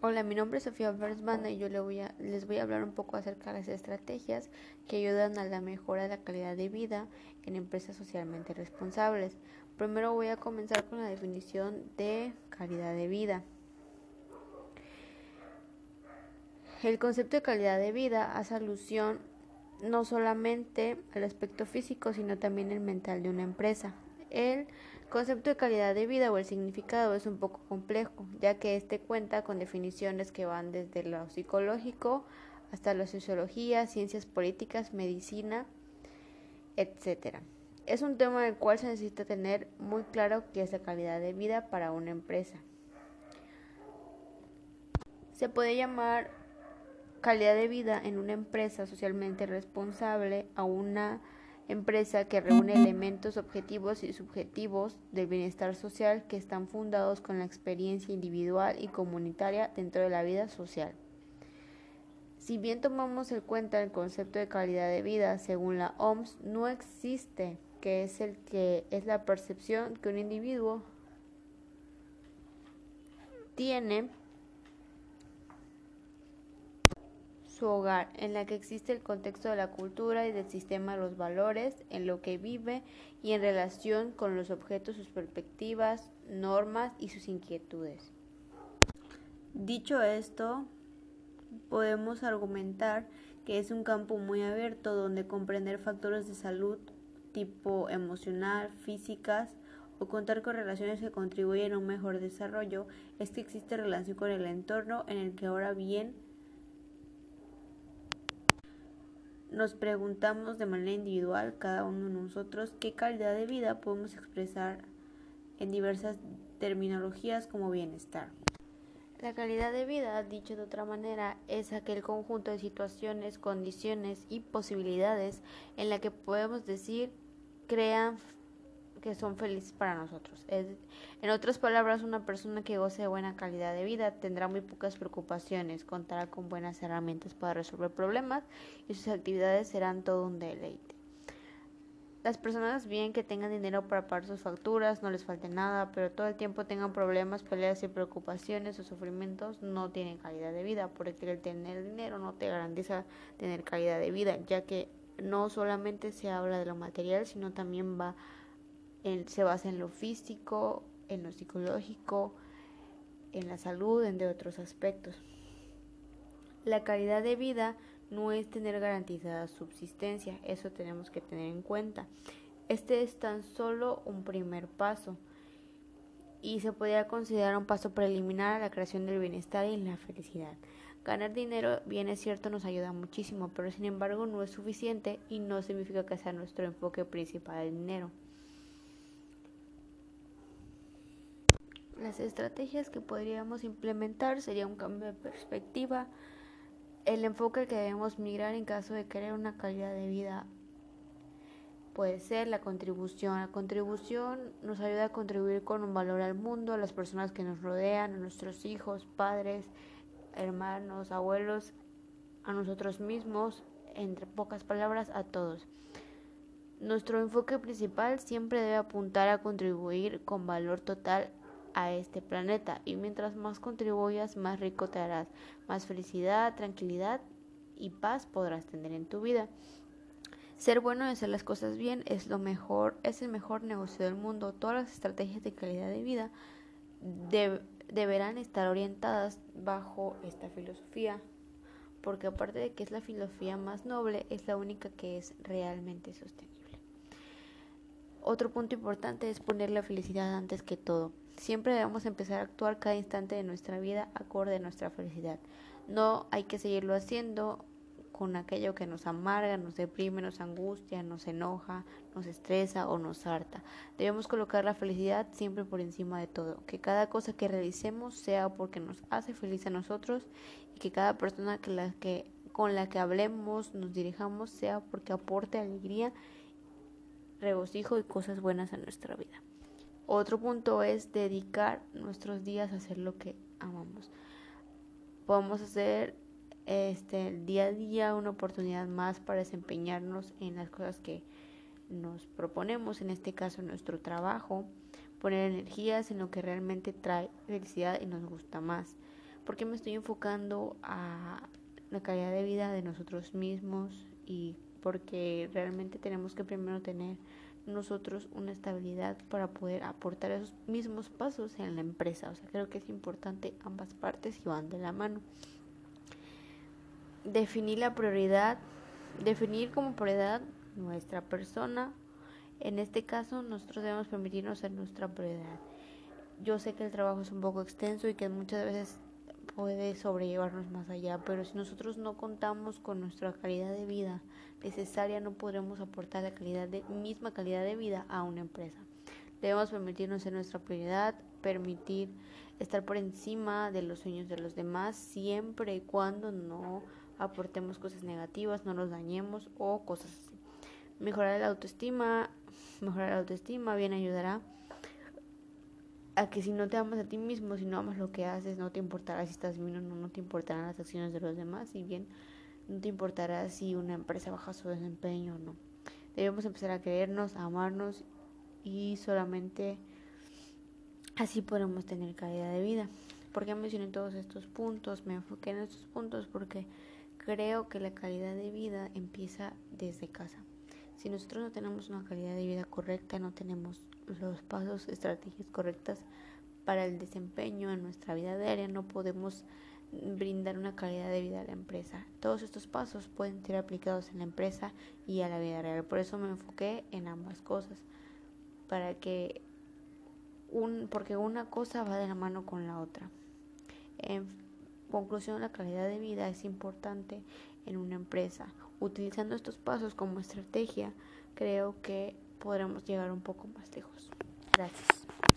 Hola, mi nombre es Sofía Bersbanda y yo les voy, a, les voy a hablar un poco acerca de las estrategias que ayudan a la mejora de la calidad de vida en empresas socialmente responsables. Primero voy a comenzar con la definición de calidad de vida. El concepto de calidad de vida hace alusión no solamente al aspecto físico, sino también el mental de una empresa. El concepto de calidad de vida o el significado es un poco complejo, ya que este cuenta con definiciones que van desde lo psicológico hasta la sociología, ciencias políticas, medicina, etc. Es un tema en el cual se necesita tener muy claro qué es la calidad de vida para una empresa. Se puede llamar calidad de vida en una empresa socialmente responsable a una empresa que reúne elementos objetivos y subjetivos del bienestar social que están fundados con la experiencia individual y comunitaria dentro de la vida social. Si bien tomamos en cuenta el concepto de calidad de vida, según la OMS, no existe, que es el que es la percepción que un individuo tiene su hogar, en la que existe el contexto de la cultura y del sistema de los valores, en lo que vive y en relación con los objetos, sus perspectivas, normas y sus inquietudes. Dicho esto, podemos argumentar que es un campo muy abierto donde comprender factores de salud tipo emocional, físicas o contar con relaciones que contribuyen a un mejor desarrollo es que existe relación con el entorno en el que ahora bien Nos preguntamos de manera individual, cada uno de nosotros, qué calidad de vida podemos expresar en diversas terminologías como bienestar. La calidad de vida, dicho de otra manera, es aquel conjunto de situaciones, condiciones y posibilidades en la que podemos decir crean que son felices para nosotros. en otras palabras, una persona que goce de buena calidad de vida tendrá muy pocas preocupaciones, contará con buenas herramientas para resolver problemas y sus actividades serán todo un deleite. Las personas bien que tengan dinero para pagar sus facturas, no les falte nada, pero todo el tiempo tengan problemas, peleas y preocupaciones o sufrimientos, no tienen calidad de vida, porque el tener dinero no te garantiza tener calidad de vida, ya que no solamente se habla de lo material, sino también va se basa en lo físico, en lo psicológico, en la salud, entre otros aspectos. La calidad de vida no es tener garantizada subsistencia, eso tenemos que tener en cuenta. Este es tan solo un primer paso y se podría considerar un paso preliminar a la creación del bienestar y la felicidad. Ganar dinero, bien es cierto, nos ayuda muchísimo, pero sin embargo no es suficiente y no significa que sea nuestro enfoque principal el dinero. Las estrategias que podríamos implementar sería un cambio de perspectiva, el enfoque que debemos migrar en caso de querer una calidad de vida puede ser la contribución. La contribución nos ayuda a contribuir con un valor al mundo, a las personas que nos rodean, a nuestros hijos, padres, hermanos, abuelos, a nosotros mismos, entre pocas palabras, a todos. Nuestro enfoque principal siempre debe apuntar a contribuir con valor total a este planeta y mientras más contribuyas, más rico te harás, más felicidad, tranquilidad y paz podrás tener en tu vida. Ser bueno y hacer las cosas bien es lo mejor, es el mejor negocio del mundo. Todas las estrategias de calidad de vida deberán estar orientadas bajo esta filosofía, porque aparte de que es la filosofía más noble, es la única que es realmente sostenible. Otro punto importante es poner la felicidad antes que todo. Siempre debemos empezar a actuar cada instante de nuestra vida acorde a nuestra felicidad. No hay que seguirlo haciendo con aquello que nos amarga, nos deprime, nos angustia, nos enoja, nos estresa o nos harta. Debemos colocar la felicidad siempre por encima de todo. Que cada cosa que realicemos sea porque nos hace feliz a nosotros y que cada persona que la que, con la que hablemos, nos dirijamos, sea porque aporte alegría, regocijo y cosas buenas a nuestra vida. Otro punto es dedicar nuestros días a hacer lo que amamos. Podemos hacer este el día a día una oportunidad más para desempeñarnos en las cosas que nos proponemos, en este caso nuestro trabajo, poner energías en lo que realmente trae felicidad y nos gusta más. ¿Por qué me estoy enfocando a la calidad de vida de nosotros mismos? Y porque realmente tenemos que primero tener nosotros una estabilidad para poder aportar esos mismos pasos en la empresa. O sea, creo que es importante ambas partes y van de la mano. Definir la prioridad, definir como prioridad nuestra persona. En este caso, nosotros debemos permitirnos ser nuestra prioridad. Yo sé que el trabajo es un poco extenso y que muchas veces puede sobrellevarnos más allá, pero si nosotros no contamos con nuestra calidad de vida necesaria, no podremos aportar la calidad de, misma calidad de vida a una empresa. Debemos permitirnos ser nuestra prioridad, permitir estar por encima de los sueños de los demás, siempre y cuando no aportemos cosas negativas, no los dañemos o cosas así. Mejorar la autoestima, mejorar la autoestima bien ayudará a que si no te amas a ti mismo, si no amas lo que haces, no te importará si estás bien o no, no te importarán las acciones de los demás, y bien no te importará si una empresa baja su desempeño o no. Debemos empezar a querernos, a amarnos y solamente así podremos tener calidad de vida. ¿Por qué mencioné todos estos puntos? Me enfoqué en estos puntos porque creo que la calidad de vida empieza desde casa. Si nosotros no tenemos una calidad de vida correcta, no tenemos los pasos, estrategias correctas para el desempeño en nuestra vida diaria, no podemos brindar una calidad de vida a la empresa. Todos estos pasos pueden ser aplicados en la empresa y a la vida real. Por eso me enfoqué en ambas cosas, para que un, porque una cosa va de la mano con la otra. En conclusión, la calidad de vida es importante en una empresa. Utilizando estos pasos como estrategia, creo que podremos llegar un poco más lejos. Gracias.